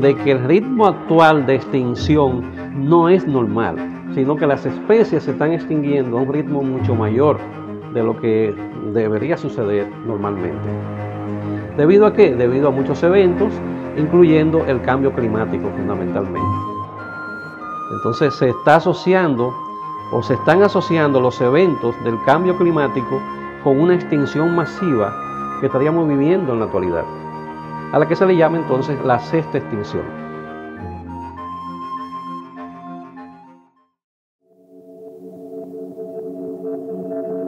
de que el ritmo actual de extinción no es normal, sino que las especies se están extinguiendo a un ritmo mucho mayor de lo que debería suceder normalmente. ¿Debido a qué? Debido a muchos eventos, incluyendo el cambio climático fundamentalmente. Entonces se está asociando o se están asociando los eventos del cambio climático con una extinción masiva que estaríamos viviendo en la actualidad, a la que se le llama entonces la sexta extinción.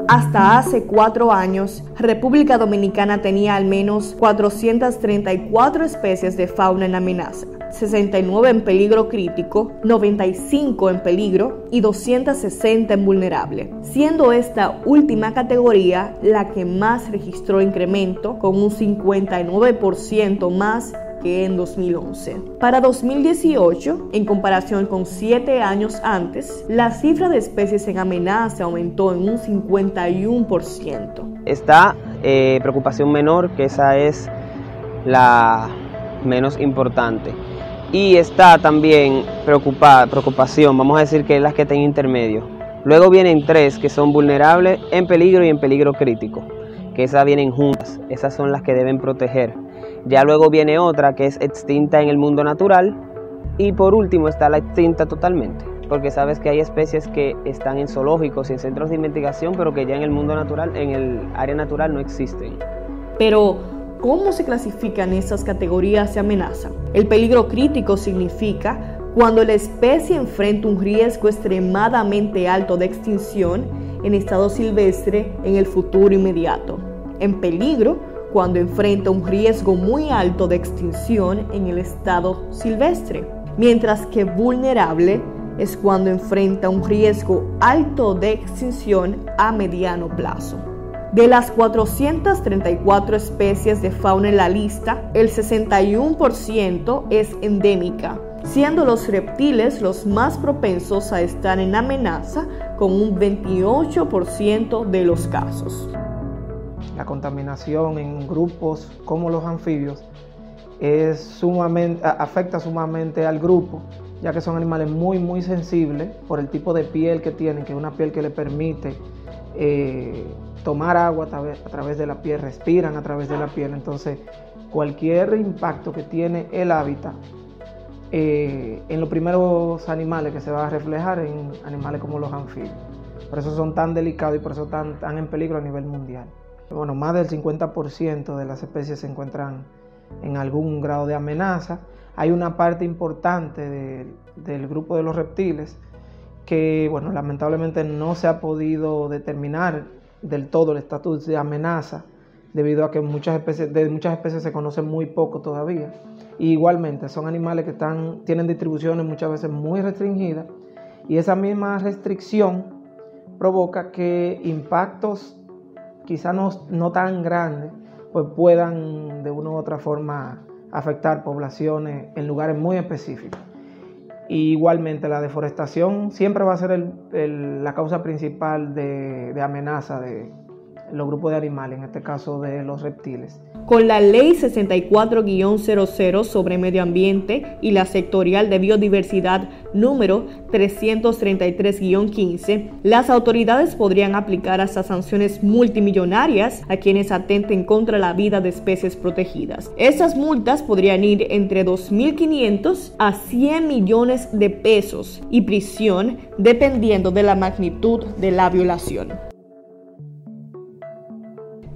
Hasta hace cuatro años, República Dominicana tenía al menos 434 especies de fauna en amenaza, 69 en peligro crítico, 95 en peligro y 260 en vulnerable, siendo esta última categoría la que más registró incremento, con un 59% más que en 2011. Para 2018, en comparación con siete años antes, la cifra de especies en amenaza aumentó en un 51%. Está eh, preocupación menor, que esa es la menos importante. Y está también preocupada, preocupación, vamos a decir que es la que está intermedio. Luego vienen tres que son vulnerables, en peligro y en peligro crítico, que esas vienen juntas, esas son las que deben proteger. Ya luego viene otra que es extinta en el mundo natural y por último está la extinta totalmente, porque sabes que hay especies que están en zoológicos y en centros de investigación, pero que ya en el mundo natural, en el área natural no existen. Pero, ¿cómo se clasifican esas categorías de amenaza? El peligro crítico significa cuando la especie enfrenta un riesgo extremadamente alto de extinción en estado silvestre en el futuro inmediato. En peligro cuando enfrenta un riesgo muy alto de extinción en el estado silvestre, mientras que vulnerable es cuando enfrenta un riesgo alto de extinción a mediano plazo. De las 434 especies de fauna en la lista, el 61% es endémica, siendo los reptiles los más propensos a estar en amenaza con un 28% de los casos. La contaminación en grupos como los anfibios es sumamente, afecta sumamente al grupo, ya que son animales muy, muy sensibles por el tipo de piel que tienen, que es una piel que le permite eh, tomar agua a través, de la piel, respiran a través de la piel. Entonces, cualquier impacto que tiene el hábitat eh, en los primeros animales que se va a reflejar en animales como los anfibios. Por eso son tan delicados y por eso están en peligro a nivel mundial. Bueno, más del 50% de las especies se encuentran en algún grado de amenaza. Hay una parte importante del grupo de los reptiles que, bueno, lamentablemente no se ha podido determinar del todo el estatus de amenaza debido a que muchas especies, de muchas especies se conoce muy poco todavía. igualmente son animales que están, tienen distribuciones muchas veces muy restringidas y esa misma restricción provoca que impactos quizá no, no tan grandes, pues puedan de una u otra forma afectar poblaciones en lugares muy específicos. Igualmente la deforestación siempre va a ser la causa principal de, de amenaza de los grupos de animales, en este caso de los reptiles con la Ley 64-00 sobre medio ambiente y la sectorial de biodiversidad número 333-15, las autoridades podrían aplicar hasta sanciones multimillonarias a quienes atenten contra la vida de especies protegidas. Esas multas podrían ir entre 2.500 a 100 millones de pesos y prisión dependiendo de la magnitud de la violación.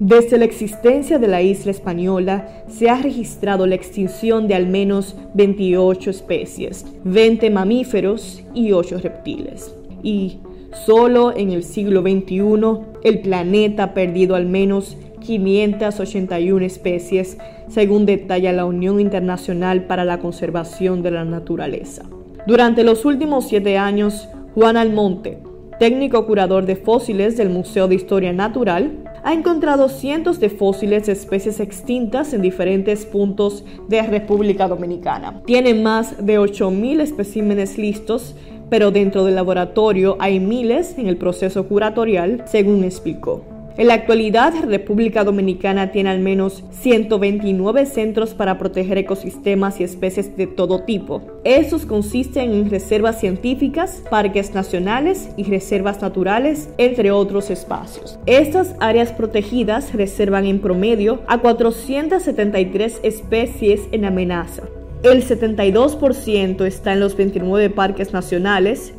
Desde la existencia de la isla española se ha registrado la extinción de al menos 28 especies, 20 mamíferos y 8 reptiles. Y solo en el siglo XXI el planeta ha perdido al menos 581 especies, según detalla la Unión Internacional para la Conservación de la Naturaleza. Durante los últimos siete años, Juan Almonte, técnico curador de fósiles del Museo de Historia Natural, ha encontrado cientos de fósiles de especies extintas en diferentes puntos de República Dominicana. Tiene más de 8.000 especímenes listos, pero dentro del laboratorio hay miles en el proceso curatorial, según explicó. En la actualidad, República Dominicana tiene al menos 129 centros para proteger ecosistemas y especies de todo tipo. Estos consisten en reservas científicas, parques nacionales y reservas naturales, entre otros espacios. Estas áreas protegidas reservan en promedio a 473 especies en amenaza. El 72% está en los 29 parques nacionales,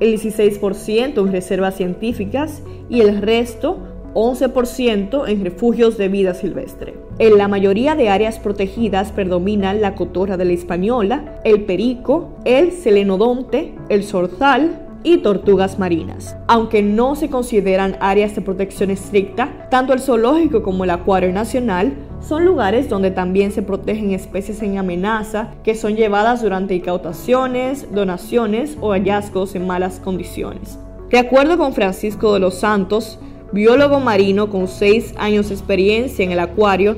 el 16% en reservas científicas y el resto 11% en refugios de vida silvestre. En la mayoría de áreas protegidas predominan la cotorra de la española, el perico, el selenodonte, el zorzal y tortugas marinas. Aunque no se consideran áreas de protección estricta, tanto el zoológico como el acuario nacional son lugares donde también se protegen especies en amenaza que son llevadas durante incautaciones, donaciones o hallazgos en malas condiciones. De acuerdo con Francisco de los Santos, biólogo marino con 6 años de experiencia en el acuario,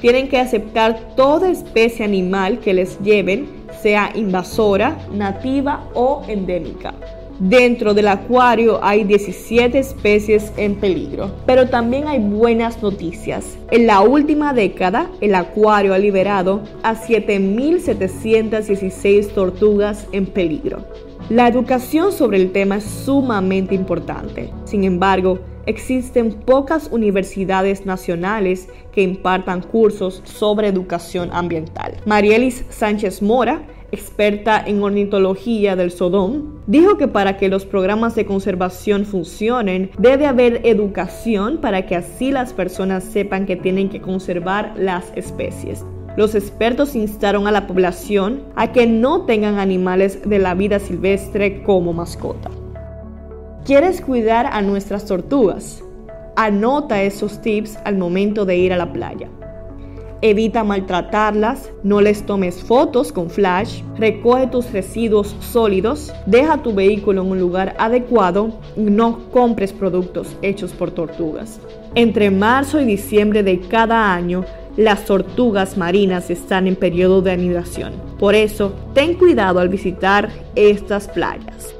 tienen que aceptar toda especie animal que les lleven, sea invasora, nativa o endémica. Dentro del acuario hay 17 especies en peligro, pero también hay buenas noticias. En la última década, el acuario ha liberado a 7.716 tortugas en peligro. La educación sobre el tema es sumamente importante. Sin embargo, existen pocas universidades nacionales que impartan cursos sobre educación ambiental. Marielis Sánchez Mora, experta en ornitología del Sodom, dijo que para que los programas de conservación funcionen debe haber educación para que así las personas sepan que tienen que conservar las especies. Los expertos instaron a la población a que no tengan animales de la vida silvestre como mascota. ¿Quieres cuidar a nuestras tortugas? Anota esos tips al momento de ir a la playa. Evita maltratarlas, no les tomes fotos con flash, recoge tus residuos sólidos, deja tu vehículo en un lugar adecuado no compres productos hechos por tortugas. Entre marzo y diciembre de cada año, las tortugas marinas están en periodo de anidación. Por eso, ten cuidado al visitar estas playas.